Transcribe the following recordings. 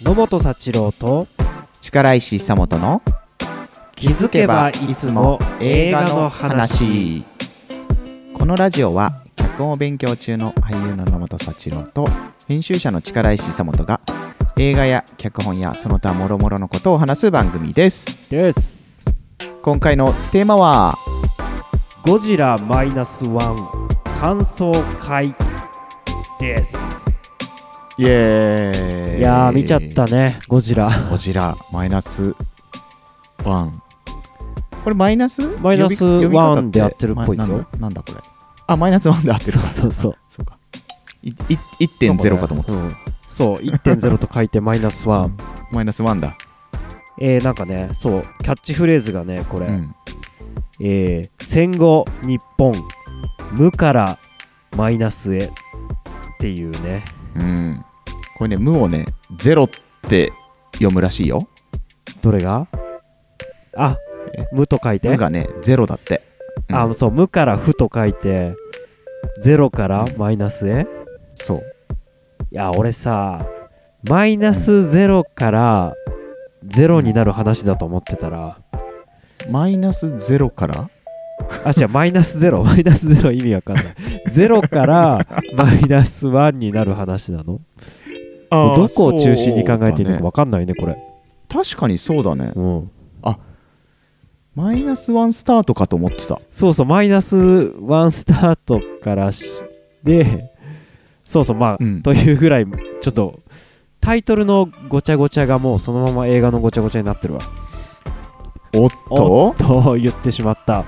野本幸郎と力石久本の気づけばいつも映画の話。このラジオは脚本を勉強中の俳優の野本幸郎と編集者の力石久本が映画や脚本やその他諸々のことを話す番組です。です。今回のテーマはゴジラマイナスワン感想会ですイエーイ。いやー見ちゃったねゴジラ。ゴジラマイナスワン。これマイナス？マイナスワンでやってるっぽいですよ。まなんだこれ。あマイナスワンで合ってる。そうかそうそう。そうか。いい1.0かと思ってた、うん。そう1.0と書いてマイナスワン、マイナスワンだ、えー、なんかねそうキャッチフレーズがねこれ、うん、えー戦後日本無からマイナスへっていうね。うん、これね無をねゼロって読むらしいよ。どれが？あえ？無と書いて。無がねゼロだって、うん。あそう無から負と書いてゼロからマイナスへ？そう。いや俺さマイナスゼロからゼロになる話だと思ってたら。マイナスゼロから？あ違うマイナスゼロマイナスゼロ意味わかんない。ゼロからマイナスワンになる話なの？どこを中心に考えていいのかそうだね。わかんないねこれ。確かにそうだね。うん。マイナスワンスタートかと思ってた。そうそうマイナスワンスタートからしでそうそうまあ、うん。というぐらいちょっとタイトルのごちゃごちゃがもうそのまま映画のごちゃごちゃになってるわ。おっおとっと言ってしまった。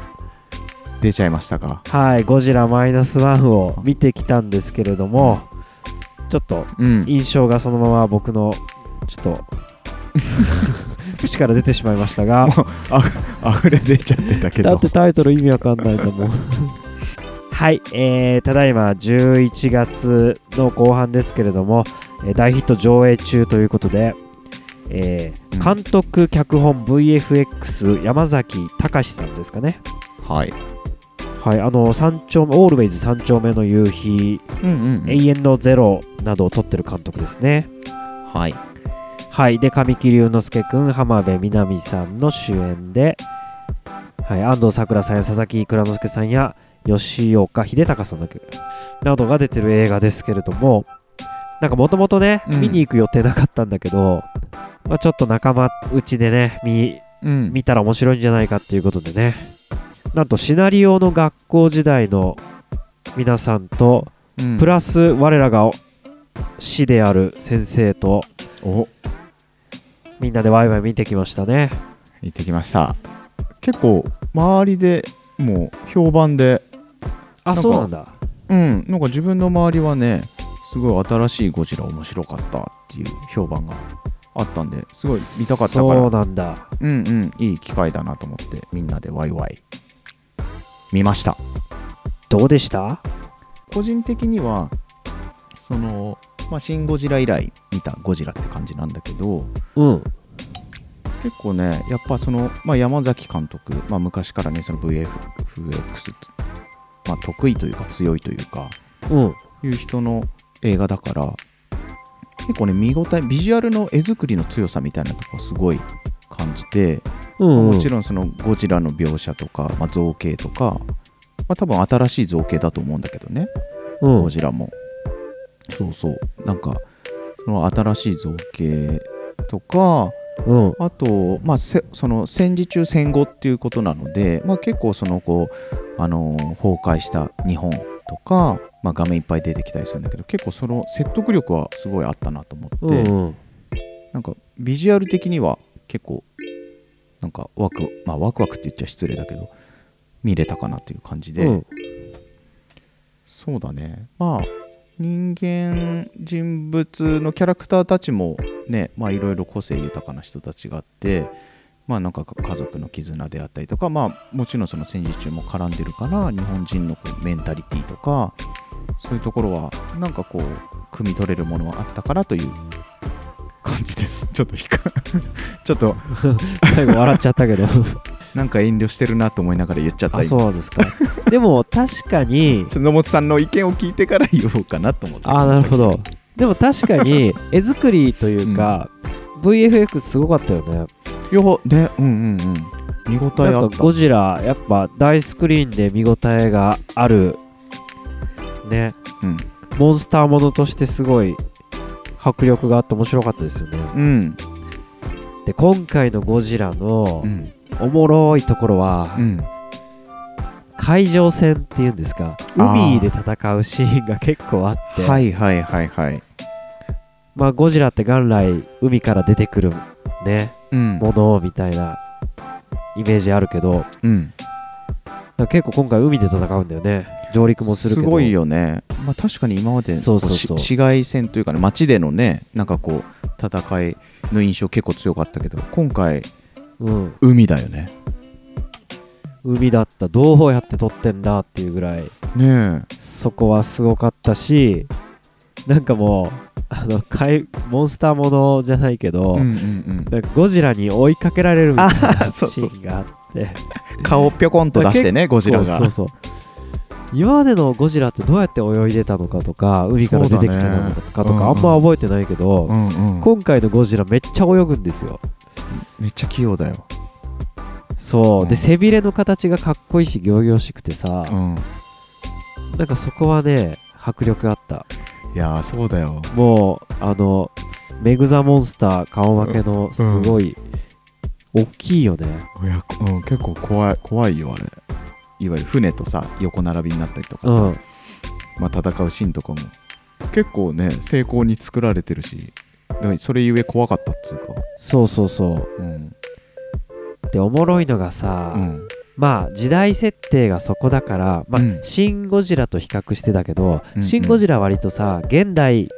出ちゃいましたか？はいゴジラマイナスワンを見てきたんですけれどもちょっとうん。印象がそのまま僕のちょっと 口から出てしまいましたが。あふれ出ちゃってたけど。だってタイトル意味わかんないと思う。はい、えー、ただいま11月の後半ですけれども、えー大ヒット上映中ということで、えーうん。監督脚本 VFX 山崎隆さんですかね。はいはいあの三丁目オールウェイズ三丁目の夕日、うんうんうん。永遠のゼロなどを撮ってる監督ですね。はい。はいで神木隆之介君浜辺美波さんの主演で、はい、安藤サクラさんや佐々木蔵之介さんや吉岡秀隆さんだっけなどが出てる映画ですけれどもなんかもともとね、うん。見に行く予定なかったんだけど、まあ、ちょっと仲間内でね見うん。見たら面白いんじゃないかっていうことでねなんとシナリオの学校時代の皆さんとうん。プラス我らが師である先生とお。みんなでワイワイ見てきましたね。行ってきました。結構周りでもう評判であそうなんだ。うん。なんか自分の周りはねすごい新しいゴジラ面白かったっていう評判があったんですごい見たかったから。そうなんだ。うんうん。いい機会だなと思ってみんなでワイワイ見ました。どうでした？個人的にはその、まあ、シン・ゴジラ以来見たゴジラって感じなんだけどうん。結構ねやっぱその、まあ、山崎監督、まあ、昔からねその VFX、まあ、得意というか強いというかうん。いう人の映画だから結構ね見応えビジュアルの絵作りの強さみたいなとこすごい感じて、うんうん。もちろんそのゴジラの描写とか、まあ、造形とか、まあ、多分新しい造形だと思うんだけどね。うん。ゴジラも。そうそう。なんかその新しい造形とかうん。あと、まあ、せその戦時中戦後っていうことなので、まあ、結構そのこう、あのー崩壊した日本とか、まあ、画面いっぱい出てきたりするんだけど結構その説得力はすごいあったなと思って、うんうん。なんかビジュアル的には結構なんかワク,、まあ、ワクワクって言っちゃ失礼だけど見れたかなという感じで、うん。そうだね。まあ人間人物のキャラクターたちもねまあいろいろ個性豊かな人たちがあってまあなんか家族の絆であったりとかまあもちろんその戦時中も絡んでるから日本人のメンタリティとかそういうところはなんかこう汲み取れるものはあったかなという感じです。ちょっとちょっと。最後笑っちゃったけど。なんか遠慮してるなと思いながら言っちゃったあそうですか。でも確かに。野本さんの意見を聞いてから言おうかなと思ってあなるほど。でも確かに絵作りというか、VFX すごかったよね。いやねうんうんうん。見応えあった。ゴジラやっぱ大スクリーンで見応えがある。ね。うん。モンスターものとしてすごい迫力があって面白かったですよね。うん。で今回のゴジラのうん。おもろいところは、うん。海上戦っていうんですか？海で戦うシーンが結構あって、はいはいはいはい。まあゴジラって元来海から出てくるね。うん。ものみたいなイメージあるけど。うん。結構今回海で戦うんだよね上陸もするけど。ごいよね、まあ、確かに今までそうそうそう。市街戦というかね街でのねなんかこう戦いの印象結構強かったけど今回うん、海だよね。海だった。どうやって撮ってんだっていうぐらい。ねそこはすごかったしなんかもうあの怪モンスターものじゃないけど、えうんうん。ゴジラに追いかけられるみたいあなシーンがあって。うん顔ぴょこんと出してねゴジラが。そうそう今までのゴジラってどうやって泳いでたのかとか海から出てきてたのかとか,、そうだね。あんま覚えてないけど、うんうん。今回のゴジラめっちゃ泳ぐんですよ。めっちゃ器用だよ。そう、うん。で背びれの形がかっこいいし仰々しくてさ、うん。なんかそこはね迫力あった。いやーそうだよ。もうあのメグザモンスター顔負けのすごい、大きいよね。いや、うん、結構怖い怖いよあれいわゆる船とさ横並びになったりとかさ、うん。まあ、戦うシーンとかも結構ね成功に作られてるしでもそれゆえ怖かったっつうか。そうそうそう。うん。でおもろいのがさ、うん。まあ時代設定がそこだから、まあうん。シン・ゴジラと比較してたけど、うん。うん。シン・ゴジラは割とさ現代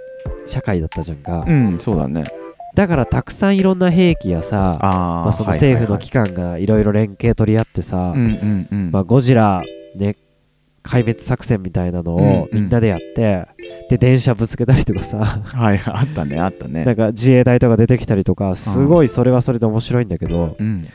社会だったじゃんか、うんそうだねだからたくさんいろんな兵器やさまあ、その政府の機関がいろいろ連携取り合ってさ、まあ、ゴジラ、ね、壊滅作戦みたいなのうんうん。をみんなでやって、で電車ぶつけたりとかさ。はいあったねあったね。なんか自衛隊とか出てきたりとかすごいそれはそれで面白いんだけどうん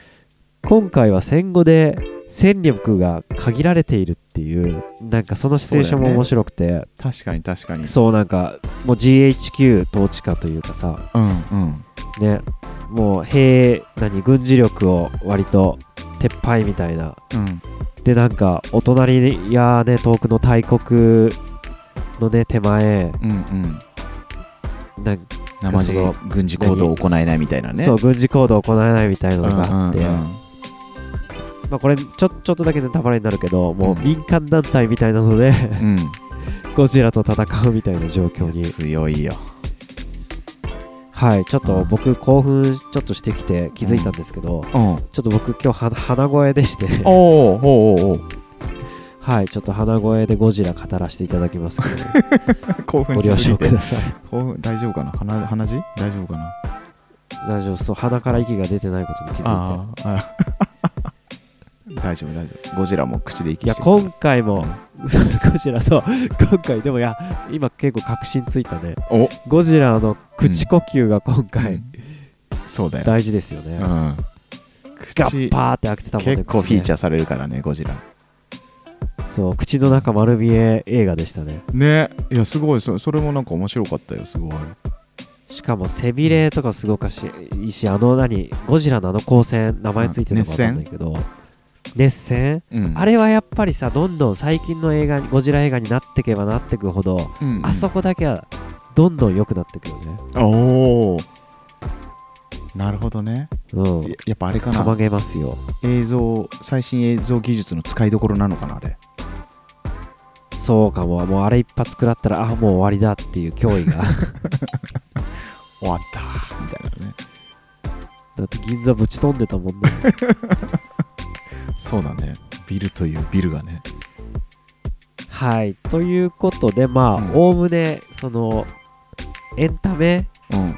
今回は戦後で戦力が限られているっていうなんかそのシチュエーションも面白くて。確かに確かに。そう,、なんかもう GHQ 統治下というかさ。うんうん。ね。もう兵何軍事力を割と撤廃みたいな。うん。でなんかお隣やね遠くの大国のね手前。うんうん。なん生地その軍事行動を行えないみたいなね。そう軍事行動を行えないみたいなのがあって、うんうんうんまあ、これちょちょっとだけネタバレになるけどもううん民間団体みたいなのでうん。ゴジラと戦うみたいな状況に。強いよ。はいちょっとうん。僕興奮ちょっとしてきて気づいたんですけど、うん。ちょっと僕今日は鼻声でして。おおおおおはいちょっと鼻声でゴジラ語らせていただきますけど。興奮ご了承しすぎて。ください。興奮大丈夫かな？鼻鼻血？大丈夫かな？大丈夫そう鼻から息が出てないことに気づいて大丈夫大丈夫。ゴジラも口で息いやしてる。今回もゴジラそう。今回でもいや今結構確信ついたね。お。ゴジラの口呼吸が今う回ん。そうだよ、大事ですよね、うん、ガ口ッパーって開けてたもんね結構フィーチャーーされるからねゴジラ。そう口の中丸見え映画でしたね。ね。いやすごい。そそれもなんか面白かったよすごい。しかも背びれとかすごかしいいしあの何ゴジラのあの光線名前ついてるのか分かんないけど熱戦？うん。あれはやっぱりさどんどん最近の映画ゴジラ映画になってけばなってくほど、うん。あそこだけはどんどん良くなってくるよね。おおなるほどね。うん。ややっぱあれかたまなげますよ。映像最新映像技術の使いどころなのかなあれ。そうかも。もうあれ一発食らったらあもう終わりだっていう脅威が。終わったー。みたいなね。だって銀座ぶち飛んでたもんね そうだね。ビルというビルがね。はい。ということでまうん。あおおむねそのエンタメうん。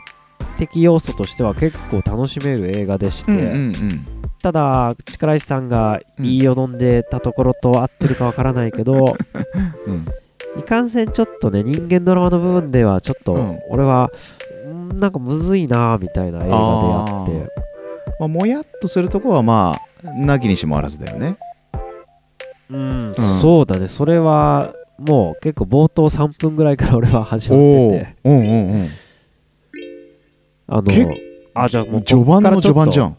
的要素としては結構楽しめる映画でして、うんうんただ力石さんが言いよどんでたところと合ってるかわからないけど、うん。いかんせんちょっとね人間ドラマの部分ではちょっとうん。俺は、んなんかむずいなみたいな映画であってまあ、もやっとするとこはまあなきにしもあらずだよね。うん、そうだね。それはもう結構冒頭3分ぐらいから俺は始まってて。おうんうんうん。あの結あじゃあもう序盤の序盤じゃん。ん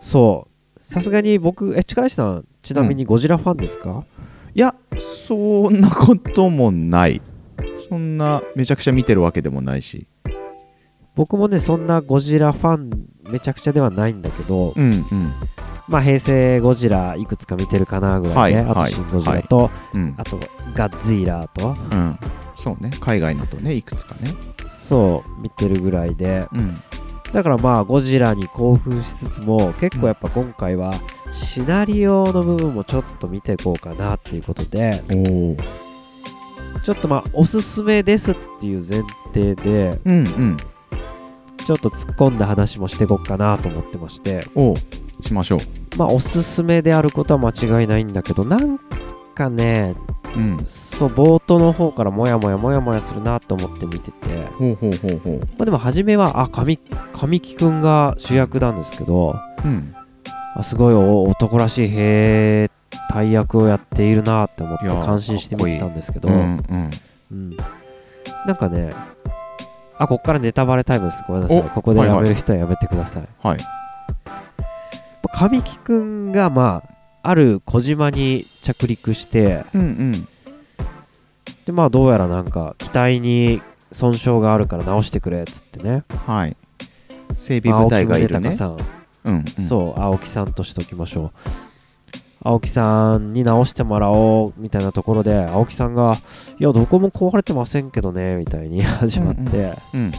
そう。さすがに僕え力石さんちなみにゴジラファンですか、いやそんなこともない。そんなめちゃくちゃ見てるわけでもないし。僕もねそんなゴジラファンめちゃくちゃではないんだけど、うんうん。まあ平成ゴジラいくつか見てるかなぐらいね、はいはいあとシン・ゴジラと、うん。あとガッツイラーと。うん。そうね。海外のとねいくつかね。そう見てるぐらいで。うん。だからまあゴジラに興奮しつつも結構やっぱ今回はシナリオの部分もちょっと見ていこうかなっていうことでちょっとまあおすすめですっていう前提でうんうんちょっと突っ込んだ話もしていこうかなと思ってまして。おうしましょう。まあおすすめであることは間違いないんだけどなんかねうん。そう冒頭の方からモヤモヤモヤモヤするなと思って見てて。ほうほうほうほう。まあでも初めはあ神神木くんが主役なんですけどうん。あすごいお男らしい兵隊役をやっているなって思って感心して見てたんですけど。うんうん。うん。なんかねあここからネタバレタイムです。ごめんなさい。おここでやめる人はやめてください、はい。神木くんがまあある小島に着陸してうんうん。でまあどうやらなんか機体に損傷があるから直してくれっつってね。はい。整備部隊がいるね。うんうん、そう青木さんとしておきましょう青木さんに直してもらおうみたいなところで青木さんが「いやどこも壊れてませんけどね」みたいに 始まって、うんうん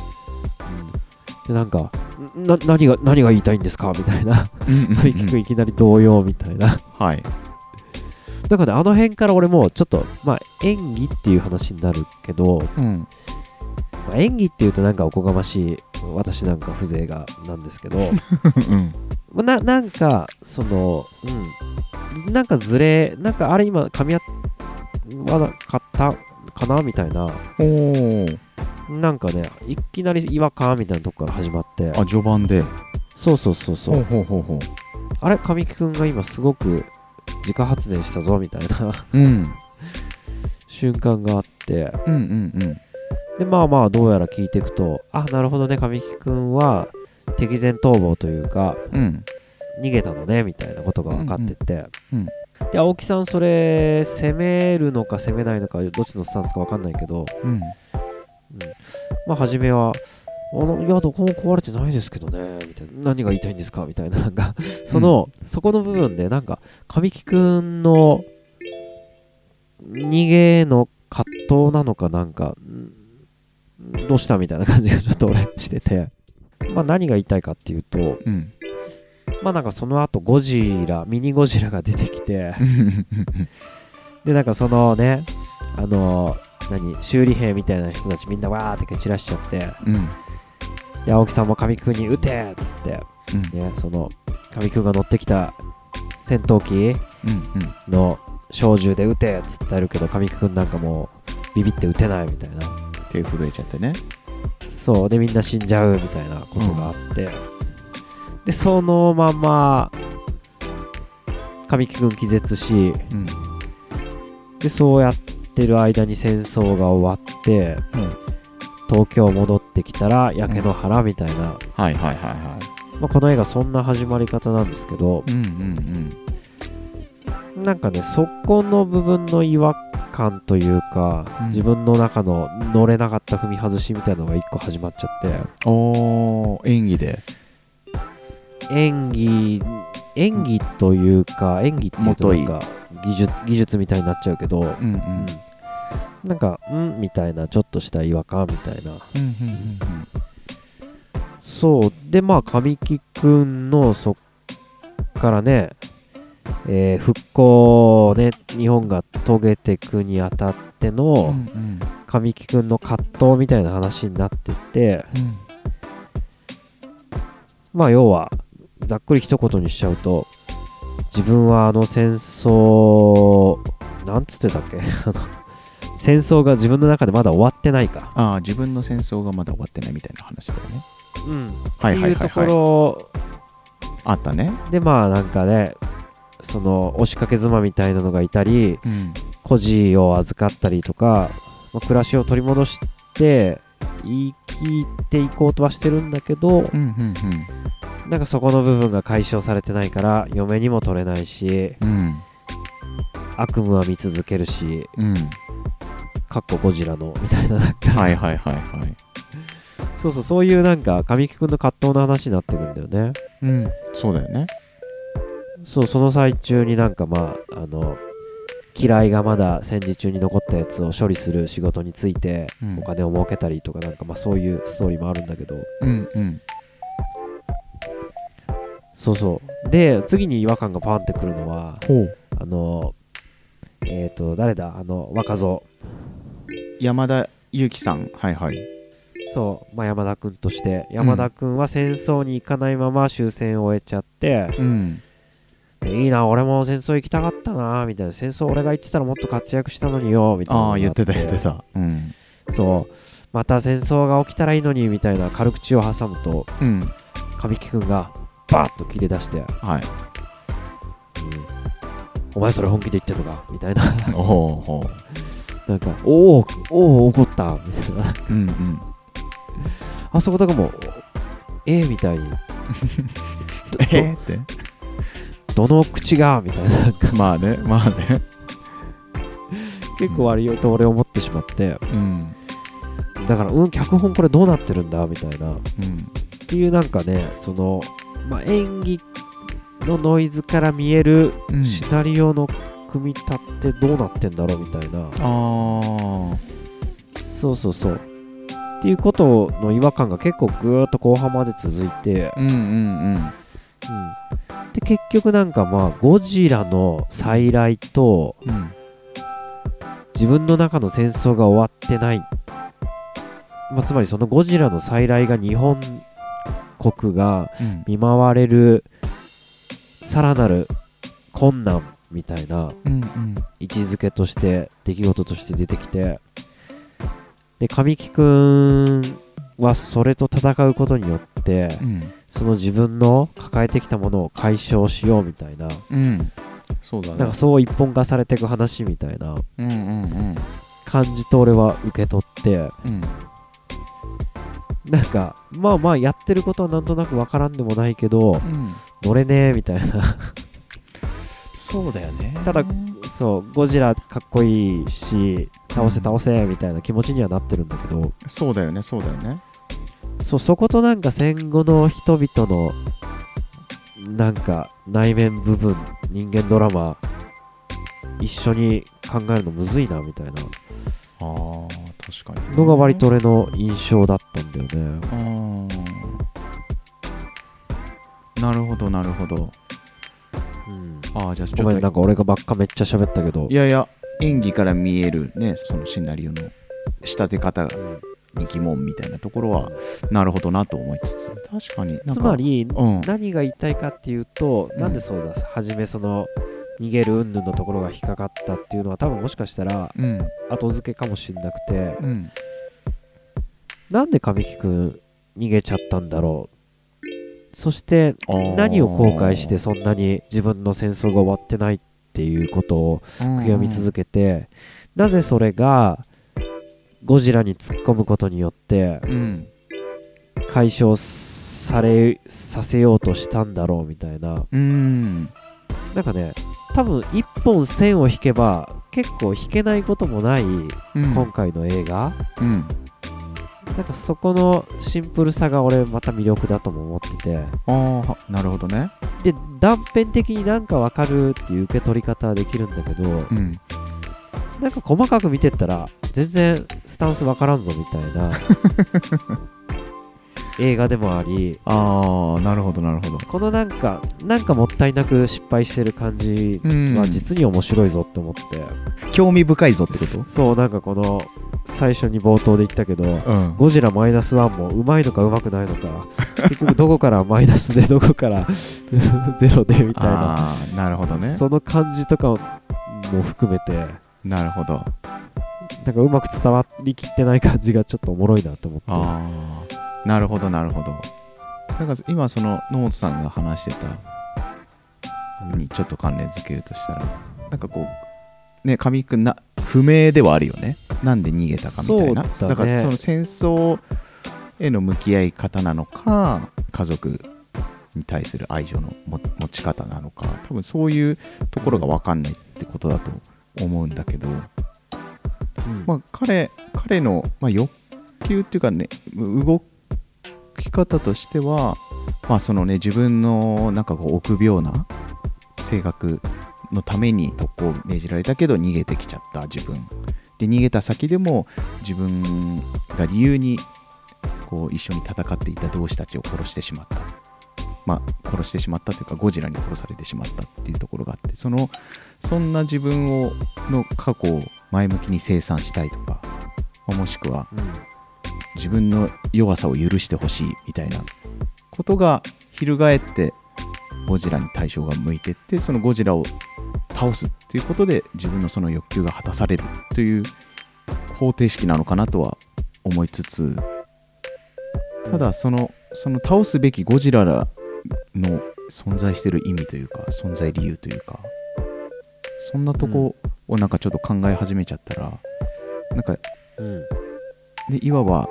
でなんかな何が何が言いたいんですか？みたいな。うん神木くん。いきなり動揺みたいな。はい。だからねあの辺から俺もちょっとまあ演技っていう話になるけど、うん。まあ演技っていうとなんかおこがましい私なんか風情がなんですけど。うん。まあななんかそのうん。なんかずれなんかあれ今噛み合わなかった？かな？みたいな。なんかねいきなり違和感みたいなとこから始まって。あ序盤で。そうそうそうそう。ほうほうほうほあれ？神木くんが今すごく自家発電したぞみたいな。ううん。瞬間があって。うんうんうん。でまあまあどうやら聞いていくとあなるほどね神木くんは敵前逃亡というかうん。逃げたのねみたいなことが分かってて、うんうん。で青木さんそれ攻めるのか攻めないのかどっちのスタンスか分かんないけど、うん。まあ初めはあのいやどこも壊れてないですけどねみたいな。何が言いたいんですかみたいな。なんかその、そこの部分でなんか神木くんの逃げの葛藤なのかなんかんどうしたみたいな感じがちょっと俺しててまあ何が言いたいかっていうとうん。まあなんかその後ゴジラミニゴジラが出てきて でなんかそのねあの何修理兵みたいな人たちみんなわーって蹴散らしちゃってうん。で青木さんも神木君に撃てっつってうん。ねその神木君が乗ってきた戦闘機うんの小銃で撃てっつってやるけど神木君なんかもうビビって撃てないみたいな。手震えちゃってねそうでみんな死んじゃうみたいなことがあって、でそのまま神木君気絶しうん。でそうやってる間に戦争が終わってうん。東京戻ってきたら焼け野原みたいな、はいはいはいはまあ、この映画そんな始まり方なんですけど。いうんうん。なんかねそこの部分の違和感というか、うん。自分の中の乗れなかった踏み外しみたいなのが一個始まっちゃって。うんおー演技で。演技演技というか演技っていうとなんか技術技術みたいになっちゃうけど、うんうん。うん。なんかんみたいなちょっとした違和感みたいな。うんうん。そう。でまあ神木くんのそっからね、えー復興をね日本が遂げていくにあたってうんのうんうん神木くんの葛藤みたいな話になってってまあ要はざっくり一言にしちゃうと自分はあの戦争なんつってたっけ？戦争が自分の中でまだ終わってないか、ああ自分の戦争がまだ終わってないみたいな話だよね。うん、はいはいはいはい。ろあったね。でまあなんかねその押しかけ妻みたいなのがいたりうん。孤児を預かったりとか、まあ暮らしを取り戻して生きいていこうとはしてるんだけど、うんうんなんかそこの部分が解消されてないから嫁にも取れないしうん。うん悪夢は見続けるしうん。かっこゴジラのみたいななんか、はいはいはいはい。そうそうそういうなんか神木君の葛藤の話になってくるんだよね。うん。そうだよねそうその最中になんかまああの嫌いがまだ戦時中に残ったやつを処理する仕事についてうん。お金を儲けたりとかなんかまあそういうストーリーもあるんだけど。うんうん。そうそう。で次に違和感がパンってくるのはあのえっ、と誰だ？あの若造。山田裕貴さん。はいはい。そう、まあ、山田君として。山田君は戦争に行かないまま終戦を終えちゃって、うんいいな俺も戦争行きたかったなみたいな。戦争俺が行ってたらもっと活躍したのによみたいな。ああ言ってたあ言ってた。うん。そう。また戦争が起きたらいいのにみたいな軽口を挟むとうん。神木君がバーッと切れ出して、うん。はいお前それ本気で言ってんのか？みたいな。おおほなんかおおおお怒ったみたいな。ううんうん。あそことかもえー、みたいに。どえーって？どどの口が？みたいな。まあねまあね。結構割と俺思ってしまって。うん。だからうん脚本これどうなってるんだ？みたいな。っうんていうなんかねその、まあ、演技のノイズから見えるうん。シナリオの組み立てどうなってんだろう？みたいな、あそうそうそう。っていうことの違和感が結構ぐーっと後半まで続いて、あうんうん。うん、で結局なんかまあゴジラの再来とうん。うん自分の中の戦争が終わってない、まあ、つまりそのゴジラの再来が日本国がうん。見舞われるさらなる困難みたいな位置づけとして出来事として出てきて。で神木くんはそれと戦うことによってうんその自分の抱えてきたものを解消しようみたいな。うん。そうだね。なんかそう一本化されていく話みたいな。うんうんうん。感じと俺は受け取って。うん。なんかまあまあやってることはなんとなくわからんでもないけどうん。乗れねえみたいな。そうだよね。ただそうゴジラかっこいいし倒せ倒せみたいな気持ちにはなってるんだけど。そうだよねそうだよねそうそことなんか戦後の人々のなんか内面部分人間ドラマ一緒に考えるのむずいなみたいな。ああ確かにのが割と俺の印象だったんだよね。なるほどなるほど。うん。ああじゃあちごめんょっとなんか俺がばっかめっちゃ喋ったけど。いやいや演技から見えるねそのシナリオの仕立て方うんに疑問みたいなところはなるほどなと思いつつ。確かにつまりうん。何が言いたいかっていうと、うん。なんでそうだ初めその逃げる云々のところが引っかかったっていうのは多分もしかしたらうん。後付けかもしれなくてうん。なんで神木くん逃げちゃったんだろう。そして何を後悔してそんなに自分の戦争が終わってないっていうことを悔やみ続けて、なぜそれがゴジラに突っ込むことによってうん。解消されさせようとしたんだろうみたいな。うん。なんかね多分一本線を引けば結構引けないこともないうん。今回の映画、うん。なんかそこのシンプルさが俺また魅力だとも思ってて。ああはなるほどね。で断片的になんかわかるっていう受け取り方はできるんだけどうんなんか細かく見てったら全然スタンスわからんぞみたいな 映画でもありああなるほどなるほど。このなんかなんかもったいなく失敗してる感じうん。は実に面白いぞって思って、興味深いぞってこと？そうなんかこの最初に冒頭で言ったけどうん。ゴジラマイナスワンもうまいのかうまくないのか 結局どこからマイナスでどこから ゼロでみたいな。ああなるほどね。その感じとかも含めてなるほど。なんかうまく伝わりきってない感じがちょっとおもろいなと思って。ああなるほどなるほど。なんか今その野本さんが話してたにちょっと関連づけるとしたらなんかこうね神木君な不明ではあるよね。なんで逃げたかみたいな。そうだね。からその戦争への向き合い方なのか家族に対する愛情の持持ち方なのか多分そういうところが分かんないってことだと思うんだけど、うん。まあ、彼彼の、まあ、欲求っていうかね動き方としては、まあそのね、自分のなんかこう臆病な性格のために特攻を命じられたけど逃げてきちゃった自分。で逃げた先でも自分が理由にこう一緒に戦っていた同志たちを殺してしまったまあ殺してしまったというかゴジラに殺されてしまったっていうところがあってそのそんな自分をの過去を前向きに清算したいとかもしくは自分の弱さを許してほしいみたいなことが翻ってゴジラに対象が向いてってそのゴジラを倒すっていうことで自分のその欲求が果たされるという方程式なのかなとは思いつつただそのその倒すべきゴジラの存在してる意味というか存在理由というかそんなとこをなんかちょっと考え始めちゃったらなんかうんでいわば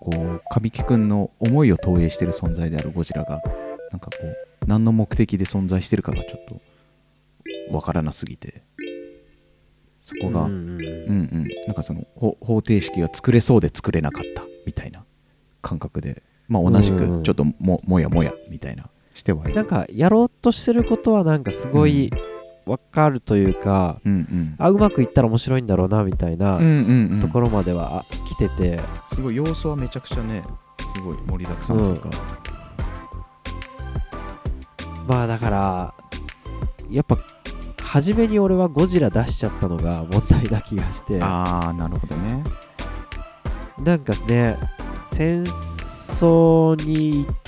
こう神木君の思いを投影してる存在であるゴジラがなんかこう何の目的で存在してるかがちょっとわからなすぎてそこが、ううんんうん。うんうん。なんかそのほ方程式が作れそうで作れなかったみたいな感覚でまあ同じうんうんくちょっとももやもやみたいなしてはいるなんかやろうとしてることはなんかすごいわかるというか、うんうん。あうまくいったら面白いんだろうなみたいなうんうんうん。ところまでは来てて、すごい要素はめちゃくちゃねすごい盛りだくさんというか、まあだからやっぱ初めに俺はゴジラ出しちゃったのが問題な気がして。ああなるほどね。なんかね戦争に行っ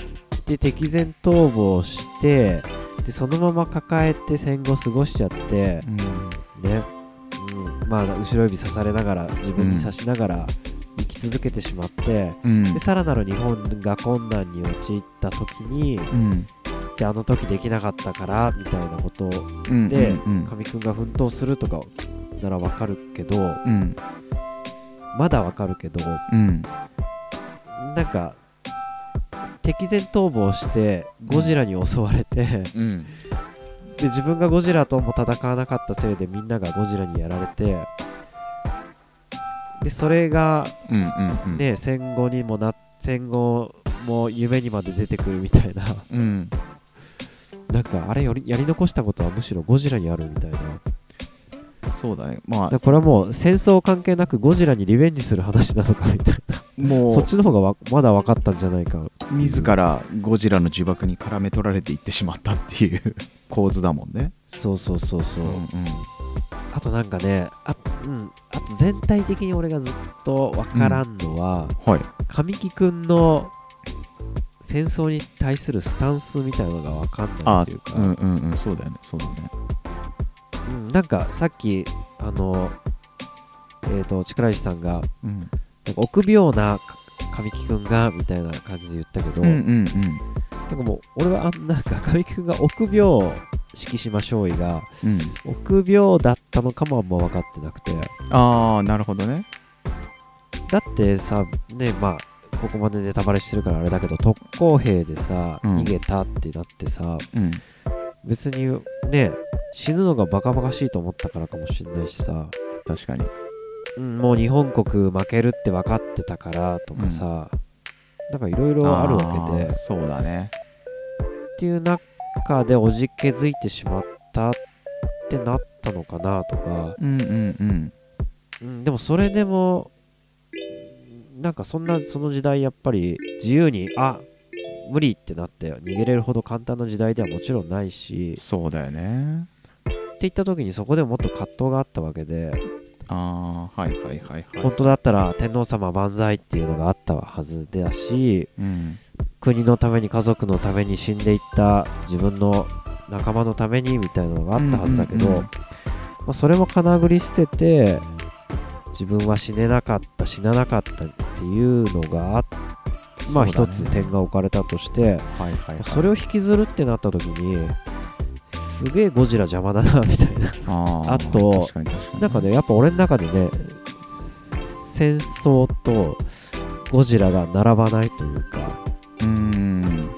て敵前逃亡してでそのまま抱えて戦後過ごしちゃってうん。ね、うん、まあ後ろ指刺されながら自分に刺しながら生き続けてしまって、うん。でさらなる日本が困難に陥った時にうん。じゃああの時できなかったからみたいなことうんで神くん。が奮闘するとかならわかるけどうん。まだわかるけどうん。なんか敵前逃亡してゴジラに襲われて、うん。で自分がゴジラとも戦わなかったせいでみんながゴジラにやられてでそれがね、戦後にもな戦後も夢にまで出てくるみたいな。うん。なんかあれやり残したことはむしろゴジラにあるみたいな。そうだね。まあ。これはもう戦争関係なくゴジラにリベンジする話なのかみたいなもそっちの方がわまだ分かったんじゃないか。う自らゴジラの呪縛に絡め取られていってしまったっていう 構図だもんね。そうそうそうそう、うんあとなんかねあ,、うん、あと全体的に俺がずっと分からんのは、はい。神木くんの戦争に対するスタンスみたいなのが分かんないあっていうか、うんうんうん。そうだよねそうだね。うん、なんかさっきあのえっ、と力石さんがうんなんか臆病な神木くんがみたいな感じで言ったけど、うんうんなんかもう俺はあんなんか神木くんが臆病敷島少尉がうん。うん臆病だったのかもあんま分かってなくて。ああなるほどね。だってさねまあここまでネタバレしてるからあれだけど特攻兵でさ、うん。逃げたってなってさうん。別にね死ぬのがバカバカしいと思ったからかもしれないしさ、確かに。うん、もう日本国負けるって分かってたからとかさ、なんかいろいろあるわけで。そうだね。っていう中でおじけづいてしまったってなったのかなとか、うんうんうん。うん、でもそれでもなんかそんなその時代やっぱり自由にあ無理ってなって逃げれるほど簡単な時代ではもちろんないし。そうだよね。っていった時にそこでももっと葛藤があったわけでああはいはいはいはい。本当だったら天皇様万歳っていうのがあったはずだしうん。国のために家族のために死んでいった自分の仲間のためにみたいなのがあったはずだけど、うんうんうんまあ、それもかなぐり捨てて自分は死ねなかった死ななかったっていうのがあまあ一つ点が置かれたとしてはいはいはい。それを引きずるってなった時にすげえゴジラ邪魔だなみたいな。あとなんかねやっぱ俺の中でね戦争とゴジラが並ばないというかうーん。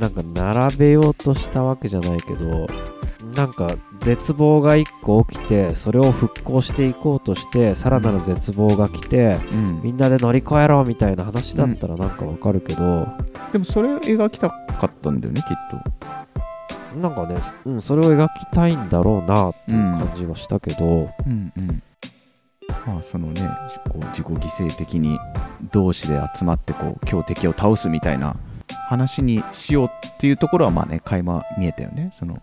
なんか並べようとしたわけじゃないけどなんか絶望が1個起きてそれを復興していこうとしてさらなる絶望が来てうん。みんなで乗り越えろみたいな話だったらなんかわかるけど、でもそれを描きたかったんだよねきっとなんかね、うん、それを描きたいんだろうなっていう感じはしたけど、うんうん。まあそのねこう自己犠牲的に同士で集まってこう強敵を倒すみたいな話にしようっていうところはまあね垣間見えたよね。その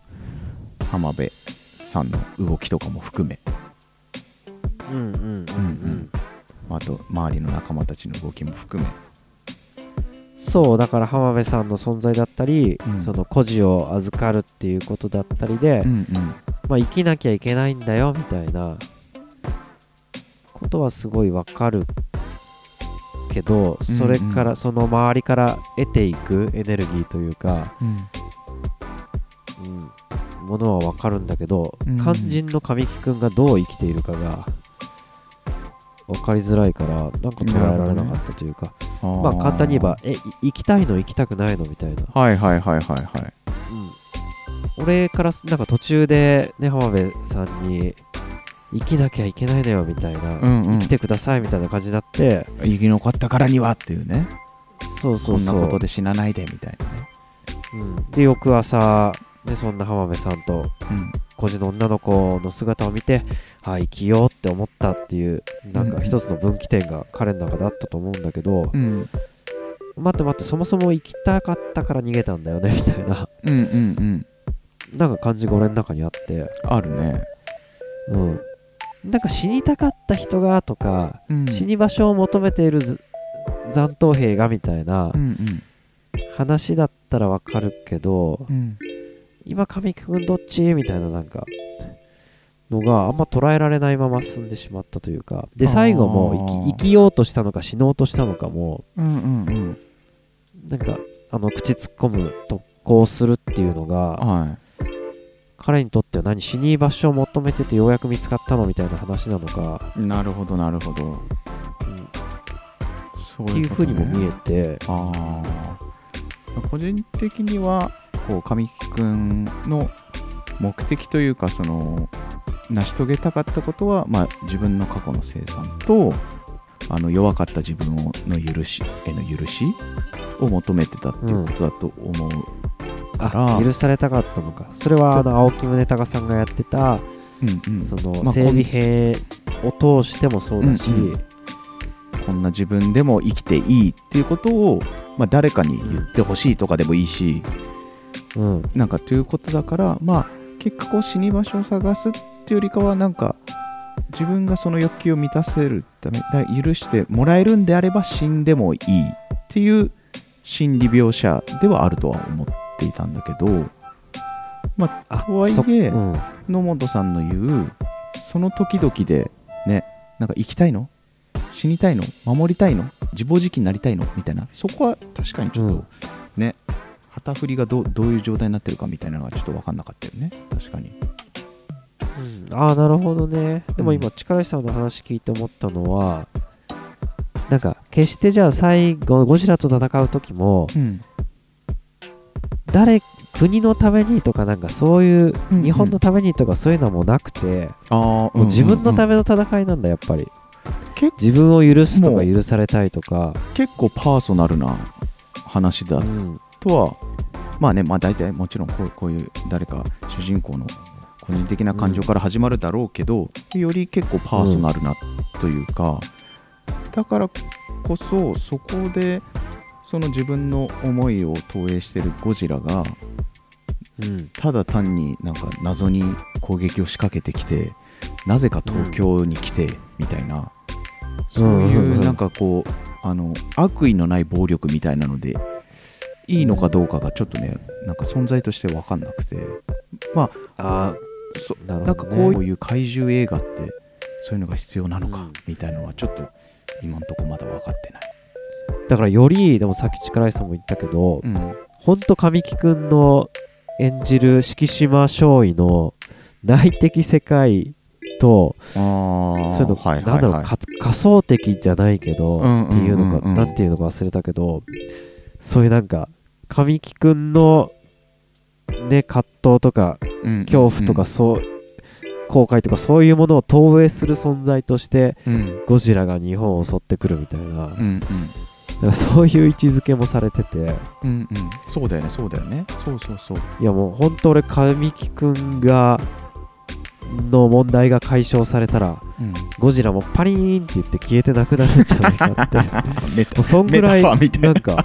浜辺さんの動きとかも含め。うんうんうんうん。うんあと周りの仲間たちの動きも含めそうだから浜辺さんの存在だったり、うん。その孤児を預かるっていうことだったりで、うんうん。まあ、生きなきゃいけないんだよみたいなことはすごいわかるけどそれから、その周りから得ていくエネルギーというか、うん、ものはわかるんだけど、うん。肝心の神木くんがどう生きているかが分かりづらいからなんか捉えられなかったというか、まあ簡単に言えばえい行きたいの行きたくないのみたいな、はいはいはいはいはい。うん、俺からすなんか途中でね浜辺さんに生きなきゃいけないのよみたいな、うんうん。生きてくださいみたいな感じになって生き残ったからにはっていうね。そうそうそう。こんなことで死なないでみたいなね。うん、で翌朝、ね、そんな浜辺さんとうん。孤児の女の子の姿を見てああ生きようって思ったっていうなんか一つの分岐点が彼の中であったと思うんだけど、うん。待って待ってそもそも生きたかったから逃げたんだよね みたいな。うんうんうん。なんか感じが俺の中にあって。あるね。うん。なんか死にたかった人がとか、うん。死に場所を求めているず残党兵がみたいなうん話だったらわかるけど、うんうん今神木君どっち？みたいななんかのがあんま捉えられないまま進んでしまったというかで最後も生きようとしたのか死のうとしたのかもうんうんうん。なんかあの口突っ込む特攻するっていうのがは彼にとっては何死に場所を求めててようやく見つかったのみたいな話なのか、いなるほどなるほど。っていう風にも見えて。個人的にはこう神木くんの目的というかその成し遂げたかったことは、まあ、自分の過去の生産とあの弱かった自分をの許しへの許しを求めてたっていうことだと思うから、あ許されたかったのか。それはあの青木宗隆さんがやってたうんうん。そのまあ整備兵を通してもそうだし、うんうん。こんな自分でも生きていいっていうことを、まあ、誰かに言ってほしいとかでもいいし、うん。なんかということだからまあ結果こう死に場所を探すっていうよりかはなんか自分がその欲求を満たせるためだ許してもらえるんであれば死んでもいいっていう心理描写ではあるとは思っていたんだけどまああとはいそえうん。野本さんの言うその時々でねなんか生きたいの？死にたいの？守りたいの？自暴自棄になりたいの？みたいな。そこは確かにちょっと、うんね旗振りがどうどういう状態になってるかみたいなのがちょっと分かんなかったよね。確かに。うん。ああなるほどね。でもうん。今力石さんの話聞いて思ったのはなんか決してじゃあ最後ゴジラと戦う時もうん。誰国のためにとかなんかそういう日本のためにとかそういうのはもうなくて、あもう自分のため、めの戦いなんだやっぱり。結自分を許すとか許されたいとか、結構パーソナルな話だうんとはまあねまあ大体もちろんこうこういう誰か主人公の個人的な感情から始まるだろうけど、より結構パーソナルなというか、だからこそそこでその自分の思いを投影してるゴジラがうん。ただ単になんか謎に攻撃を仕掛けてきてなぜか東京に来てみたいな、そううん。うん。いううんなんかこうあの悪意のない暴力みたいなのでいいのかどうかがちょっとねなんか存在として分かんなくて。まああそあなるなんかこういう怪獣映画ってそういうのが必要なのかうん。みたいなのはちょっと今んとこまだ分かってない。だからよりでもさっき力石さんも言ったけど、うん。ほんと神木くんの演じる敷島少尉の内的世界とあそういうの、はいなんだろう、仮想的じゃないけど、うんうんっていうのか、なんていうのか忘れたけど、そういうなんか、神木くんの、ね、葛藤とか、恐怖とか、そう、後悔とか、そういうものを投影する存在として、ゴジラが日本を襲ってくるみたいな、だかうん。らそういう位置づけもされてて、うんうん。うんそうだよねそうだよね。そうそうそう。いやもう本当俺、神木くんが、の問題が解消されたら、うん。ゴジラもパリーンって言って消えてなくなるんじゃないかって。そんぐらいなんか、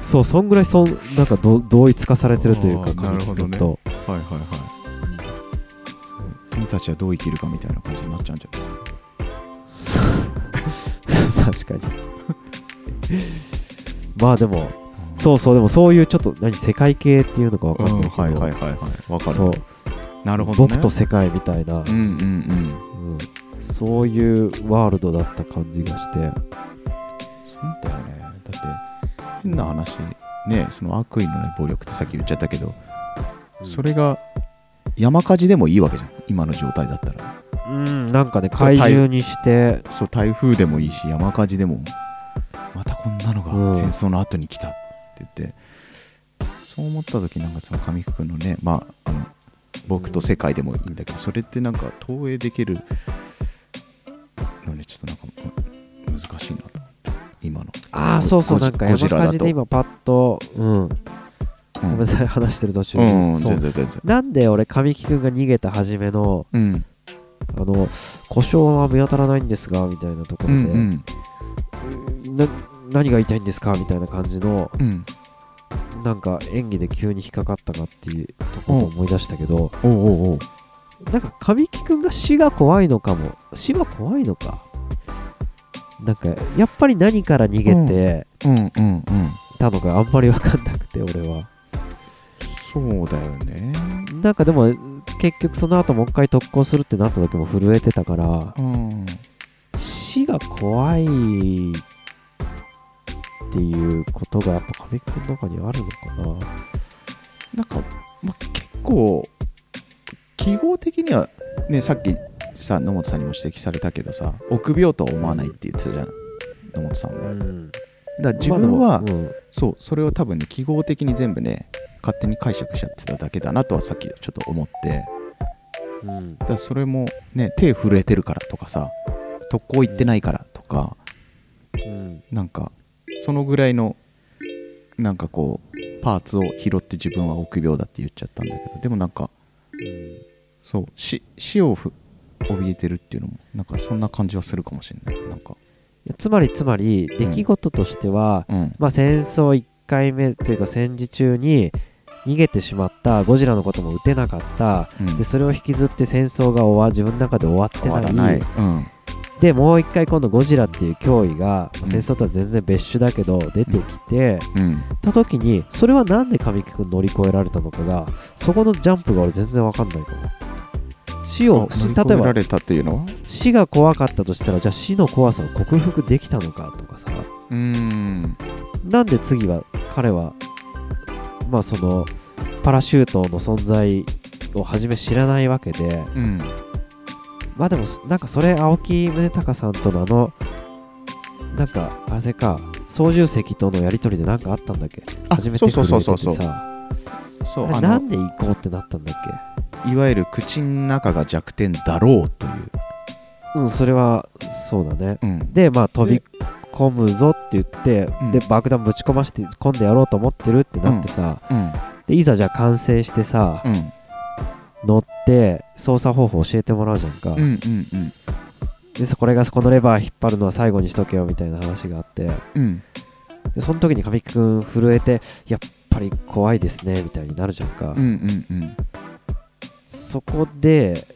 そう、そんぐらいそん、なんかど同一化されてるというか、なるほどね。はいはいはい。君たちはどう生きるかみたいな感じになっちゃうんじゃないですか？確かに。まあでも、そうそう、でもそういうちょっと、何、世界系っていうのかわかんないけど、はいはいはいはい。わかる。そう、なるほどね。僕と世界みたいな、うんうんうん。うん。そういうワールドだった感じがして、そうだよね。だって変な話ねその悪意のない暴力ってさっき言っちゃったけど、それが山火事でもいいわけじゃん。今の状態だったら。うん、なんかね、怪獣にして、そう台風でもいいし山火事でも。またこんなのうん。が戦争の後に来たって言って、そう思った時なんかその上福君のねまああの僕と世界でもいいんだけどそれってなんか投影できるのねちょっとなんああ、そうそう、なんか山火事で今パッと、うん、ごめんなさい、話してる途中に、うん、全然全然。なんで俺、神木くんが逃げた初めの、うん。あの、故障は見当たらないんですが、みたいなところで、うんうん。な何が言いたいんですかみたいな感じの、うん。なんか演技で急に引っかかったかっていうところを思い出したけど、おうおうおう。なんか神木くんが死が怖いのかも。死は怖いのか。なんか、やっぱり何から逃げてたのかあんまりわかんなくて、俺は。そうだよねなんかでも、結局その後もう一回特攻するってなった時も震えてたから、うん死が怖いっていうことがやっぱ神木くんの中にあるのかな。なんか、まあ、結構記号的にはねさっきさ野本さんにも指摘されたけどさ臆病とは思わないって言ってたじゃん。野本さんも、だかん。ら自分は、まあうん。そうそれを多分ね記号的に全部ね勝手に解釈しちゃってただけだなとはさっきちょっと思って。うん。だそれもね手震えてるからとかさ特攻行ってないからとかうん。なんかそのぐらいのなんかこうパーツを拾って自分は臆病だって言っちゃったんだけどでもなんかそう死死をふ怯えてるっていうのもなんかそんな感じはするかもしれない。なんか。つまりつまり出来事としては、うん。まあ、戦争1回目というか戦時中に逃げてしまったゴジラのことも撃てなかった。うん。でそれを引きずって戦争が終わ自分の中で終わってない。うん。でもう一回今度ゴジラっていう脅威が、うん。戦争とは全然別種だけど出てきて、うん。た時にそれはなんで神木君乗り越えられたのかがそこのジャンプが俺全然わかんないかも死を例えば死が怖かったとしたらじゃあ死の怖さを克服できたのかとかさ。うーん。なんで次は彼はまあそのパラシュートの存在を初め知らないわけで。うん。まあでもなんかそれ青木宗隆さんとのあのなんかあれか操縦席とのやり取りで何かあったんだっけ？あ初めてそうそうそうそうそう。さそうなんで行こうってなったんだっいわゆる口の中が弱点だろうという。けうんそれはそうだね。うん。でまあ飛び込むぞって言って、うん。で爆弾ぶち込まして込んでやろうと思ってるってなってさ、うん。でいざじゃあ完成してさ、うん。乗って操作方法教えてもらうじゃんか、うんうんうん。でさこれがこのレバー引っ張るのは最後にしとけよみたいな話があって。うん。でその時に神木くん震えてやっぱり怖いですねみたいになるじゃんか、うんうんうんそこで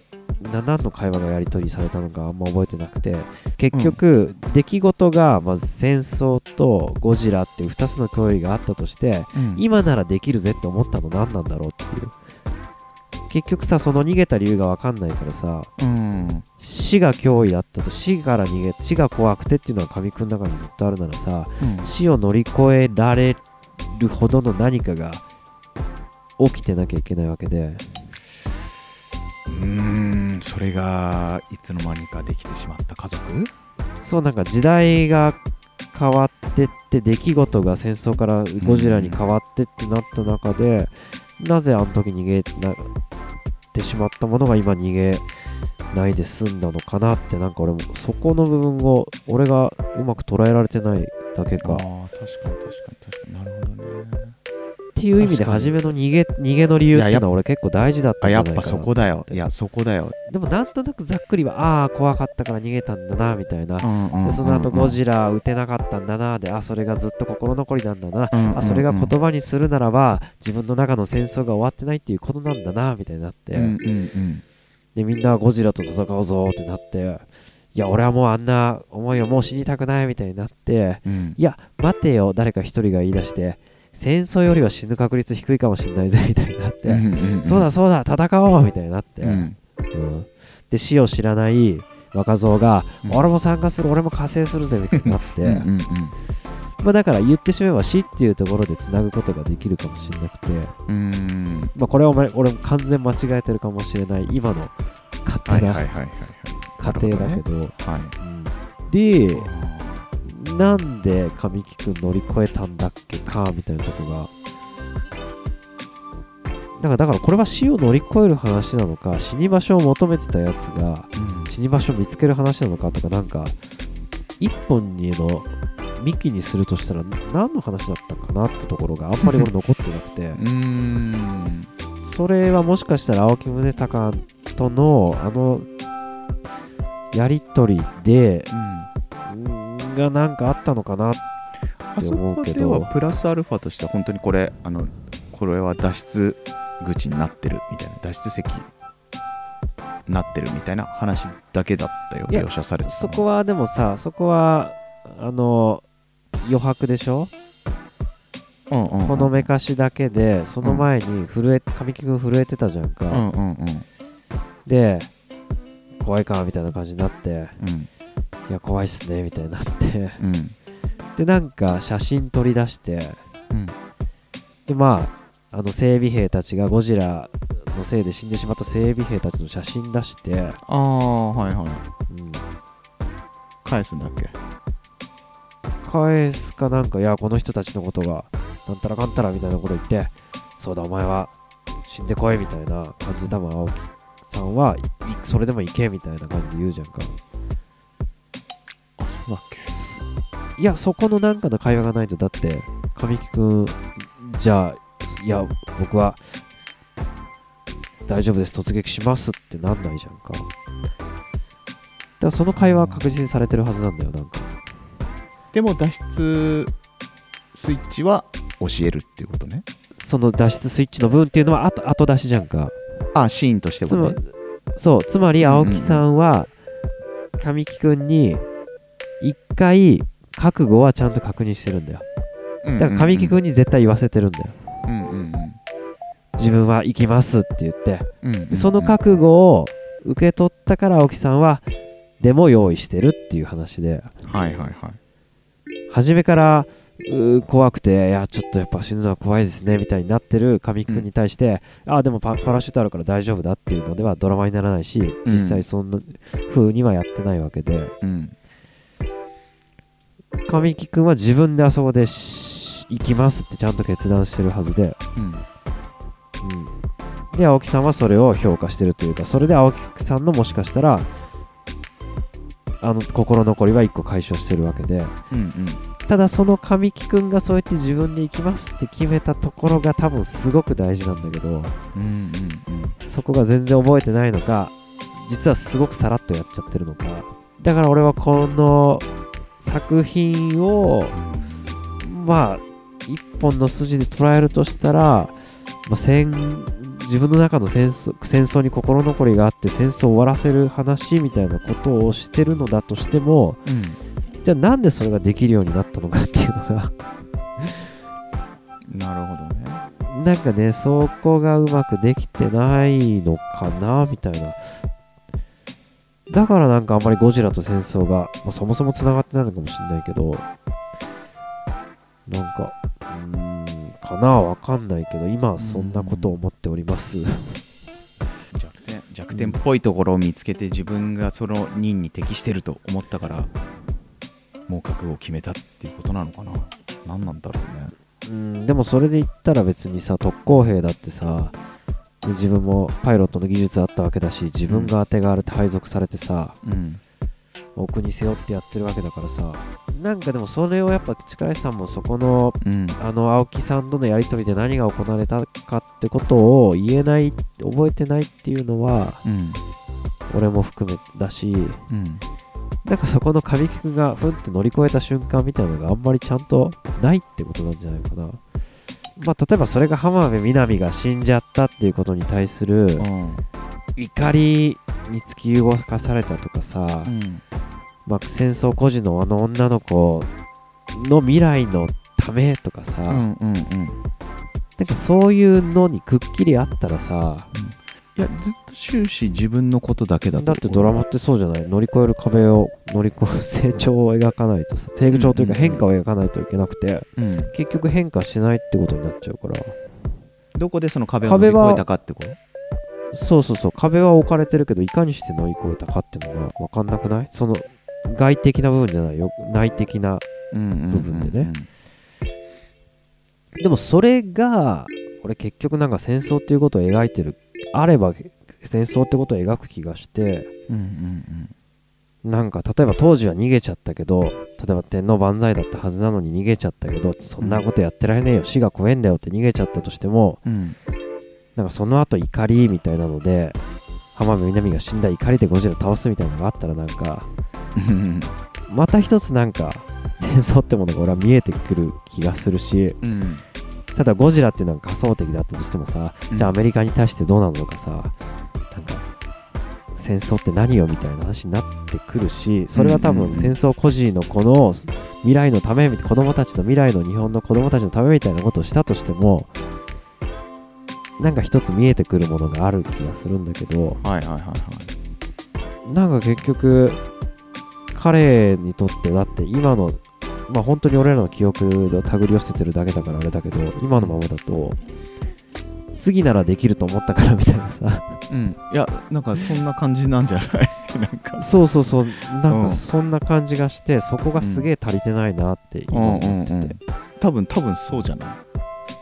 な何の会話がやり取りされたのかあんま覚えてなくて結局、出来事がまず戦争とゴジラっていう2つの脅威があったとしてうん。今ならできるぜって思ったの何なんだろうっていう。結局さその逃げた理由が分かんないからさうん。死が脅威だったと死から逃げ死が怖くてっていうのは神くんの中にずっとあるならさうん。死を乗り越えられるほどの何かが起きてなきゃいけないわけでうーんそれがいつの間にかできてしまった家族？そうなんか時代が変わってって出来事が戦争からゴジラに変わってってなった中で、なぜあの時逃げなってしまったものが今逃げないで済んだのかなってなんか俺もそこの部分を俺がうまく捉えられてないだけか。ああ確かに確かに確かに。なるほどねっていう意味で初めの逃げ逃げの理由っていうのは俺結構大事だったあんじゃないかな。やっぱそこだよ。いやそこだよ、でもなんとなくざっくりはああ怖かったから逃げたんだなみたいな。でその後ゴジラ撃てなかったんだなであそれがずっと心残りなんだな。うんうんうん。あそれが言葉にするならば自分の中の戦争が終わってないっていうことなんだなみたいになって、うんうんうん。でみんなゴジラと戦うぞってなって。いや俺はもうあんな思いをもう死にたくないみたいになって。うん。いや待てよ誰か一人が言い出して戦争よりは死ぬ確率低いかもしんないぜみたいになって、うんうんうん。そうだそうだ戦おうみたいになって、うん。うん。で死を知らない若造が、うん。俺も参加する俺も加勢するぜみたいになって、まあ、だから言ってしまえば死っていうところでつなぐことができるかもしれなくて、うん。まあ、これは俺も完全間違えてるかもしれない今の勝はい手なはいはいはい。過程だけど、でなんで神木君乗り越えたんだっけかみたいなとこが。なんかだからこれは死を乗り越える話なのか死に場所を求めてたやつがうん。死に場所を見つける話なのかとかなんか一本にの幹にするとしたら何の話だったかなってところがあんまり 俺残ってなくて。それはもしかしたら青木宗隆とのあのやり取りでうんんがなんかあったのかなあそこではプラスアルファとしては本当にこれあのこれは脱出口になってるみたいな脱出席なってるみたいな話だけだったよ。描写されてそこはでもさそこはあの余白でしょ？うんうんうん。ほのめかしだけでその前に震え神木君震えてたじゃんか、うんうんうん。で怖いかみたいな感じになって。うんいや怖いっすねみたいになって。うん。でなんか写真取り出して。うん。でまああの整備兵たちがゴジラのせいで死んでしまった整備兵たちの写真出して、ああはいはい。うん、返すんだっけ？返すかなんかいやこの人たちのことがなんたらかんたらみたいなこと言ってそうだお前は死んでこいみたいな感じで多分青木さんはいそれでも行けみたいな感じで言うじゃんかあそうだっけいやそこのなんかの会話がないとだって神木君じゃあいや僕は大丈夫です。突撃しますってなんないじゃんか。だからその会話は確実にされてるはずなんだよなんか。でも脱出スイッチは教えるっていうことね。その脱出スイッチの分っていうのは後後出しじゃんか。あシーンとしてもね。そうつまり青木さんは神木君に一回覚悟はちゃんと確認してるんだよ。だから神木君に絶対言わせてるんだよ。うんうん自分は行きますって言って。うんうんでその覚悟を受け取ったから青木さんはでも用意してるっていう話で。はいはいはい。初めから怖くていやちょっとやっぱ死ぬのは怖いですねみたいになってる神木君に対して、あでもパパラシュートあるから大丈夫だっていうのではドラマにならないしうん。実際そんな風にはやってないわけで。うん神木君は自分であそこでし行きますってちゃんと決断してるはずで、うん。うん、で青木さんはそれを評価してるというかそれで青木さんのもしかしたらあの心残りは1個解消してるわけで。うんうん。ただその神木君がそうやって自分で行きますって決めたところが多分すごく大事なんだけどうんうんそこが全然覚えてないのか実はすごくさらっとやっちゃってるのか。だから俺はこの作品をまあ一本の筋で捉えるとしたら、まあ、戦自分の中の戦争戦争に心残りがあって戦争を終わらせる話みたいなことをしてるのだとしてもうん。じゃあなんでそれができるようになったのかっていうのが。なるほどね。なんかねそこがうまくできてないのかなみたいなだからなんかあんまりゴジラと戦争が、まあ、そもそもつながってないのかもしれないけどなんかうーんかなわかんないけど今はそんなことを思っております。弱点弱弱点っぽいところを見つけて自分がその任に適してると思ったからもう覚悟を決めたっていうことなのかな。何なんだろうね。うんでもそれで言ったら別にさ特攻兵だってさ自分もパイロットの技術あったわけだし自分が当てがあるって配属されてさ、うん。奥に背負ってやってるわけだからさなんかでもそれをやっぱ力石さんもそこのうん。あの青木さんとのやり取りで何が行われたかってことを言えない覚えてないっていうのはうん。俺も含めだしうん。なんかそこの神木君がふんって乗り越えた瞬間みたいなのがあんまりちゃんとないってことなんじゃないかなまあ例えばそれが浜辺美波が死んじゃったっていうことに対するうん。怒りに突き動かされたとかさ、うん。まあ、戦争孤児のあの女の子の未来のためとかさ、うんうんうん。なんかそういうのにくっきりあったらさいやずっと終始自分のことだけだとだってドラマってそうじゃない。乗り越える壁を乗り越え成長を描かないとさ成長というかうんうんうん変化を描かないといけなくて、うん。結局変化しないってことになっちゃうから。どこでその壁を乗り越えたかってこと？そうそうそう。壁は置かれてるけどいかにして乗り越えたかっていうのが分かんなくない？その外的な部分じゃないよ。内的なうんうんうんうん部分でねでもそれが俺結局なんか戦争っていうことを描いてるあれば戦争ってことを描く気がしてうんうんなんか例えば当時は逃げちゃったけど例えば天皇万歳だったはずなのに逃げちゃったけどそんなことやってられねえよ死が怖えんだよって逃げちゃったとしてもうんうんなんかその後怒りみたいなので浜辺美波が死んだ怒りでゴジラ倒すみたいなのがあったらなんかうん。また一つなんか戦争ってものが俺は見えてくる気がするしうんただゴジラっていうのが仮想的だったとしてもさ、うん。じゃあアメリカに対してどうなのかさなんか戦争って何よみたいな話になってくるしそれは多分戦争孤児のこの未来のためみ子供たちの未来の日本の子供たちのためみたいなことをしたとしてもなんか一つ見えてくるものがある気がするんだけどはいはいはいはい。なんか結局彼にとってだって今のまあ本当に俺らの記憶を手繰り寄せてるだけだからあれだけど今のままだと次ならできると思ったからみたいなさ。うん。いやなんかそんな感じなんじゃない？なんか。そうそうそう。なんうん。かそんな感じがしてそこがすげえ足りてないなって今思ってて、うんうんうん。多分多分そうじゃない？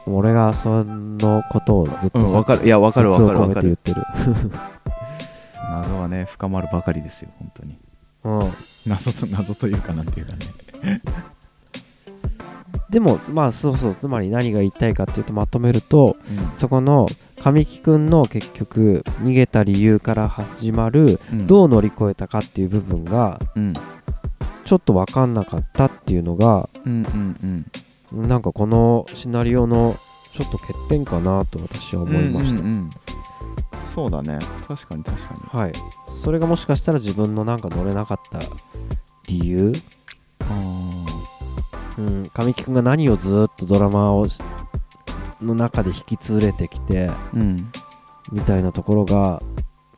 俺がそのことをずっとうんわかる。いやわかるわ熱をかるわかる。言ってる。謎はね深まるばかりですよ本当に。うん。謎と謎というかなんていうかねでもまあそうそうつまり何が言いたいかっていうとまとめるとそこの神木くんの結局逃げた理由から始まるうん。どう乗り越えたかっていう部分がうん。ちょっと分かんなかったっていうのがうんうんうん。なんかこのシナリオのちょっと欠点かなと私は思いました、うんうんうん。そうだね。確かに確かに。はい。それがもしかしたら自分のなんか乗れなかった理由、あうん、神木くんが何をずっとドラマをの中で引き連れてきてーうん。みたいなところが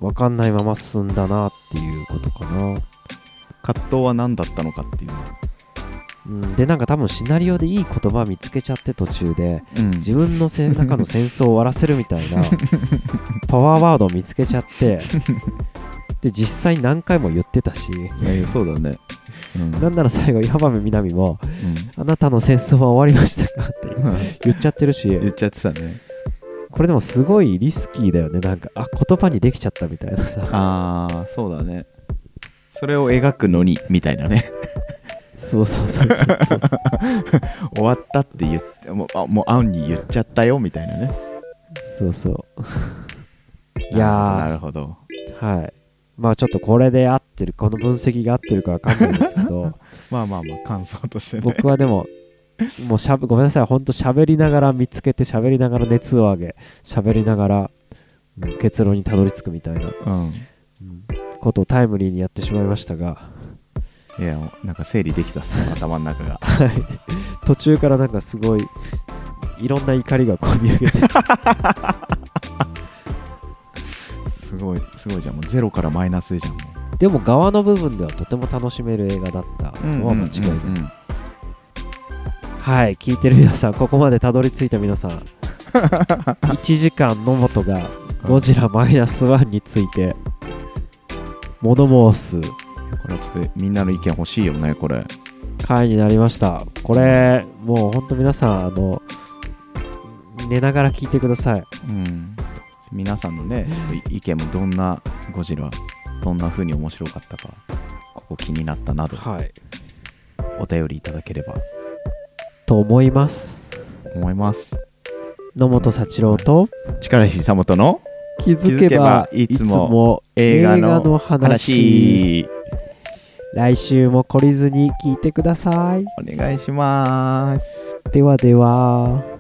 分かんないまま進んだなっていうことかな、葛藤は何だったのかっていう。のうん、でなんか多分シナリオでいい言葉見つけちゃって途中でうん。自分のせ中の戦争を終わらせるみたいな パワーワードを見つけちゃってで実際何回も言ってたし。そうだねうん。なんなら最後山辺美波もうあなたの戦争は終わりましたかってん。言っちゃってるし言っちゃってたね。これでもすごいリスキーだよね。なんかあ言葉にできちゃったみたいなさ。ああそうだね。それを描くのにみたいなね。そうそうそうそうそう。終わったって言ってもうあもうアンに言っちゃったよみたいなね。そうそう。いやーなるほど。はいまあちょっとこれで合ってるこの分析が合ってるかわかんないですけど まあまあまあ感想としてね。僕はでももうしゃべごめんなさいほんと喋りながら見つけて喋りながら熱を上げ喋りながら、うん結論にたどり着くみたいな、うん。うんことをタイムリーにやってしまいましたが。いやなんか整理できたっす頭の中が。はい。途中からなんかすごいいろんな怒りがこみ上げて すごいすごいじゃん。もうゼロからマイナスじゃん。もでも側の部分ではとても楽しめる映画だった。うのは間違いない、うんうんうん。はい聞いてる皆さんここまでたどり着いた皆さん。1時間野本がゴジラマイナスワンについて物申す。これはちょっとみんなの意見欲しいよねこれ。回になりました。これもうほんと皆さんあの寝ながら聞いてください。うん皆さんのね意見もどんなゴジラどんな風に面白かったかここ気になったなどはい。お便りいただければ。と思います。思います。野本幸郎と力石久本の気づけばいつもも映画の話。話。来週も懲りずに聞いてください。お願いします。ではでは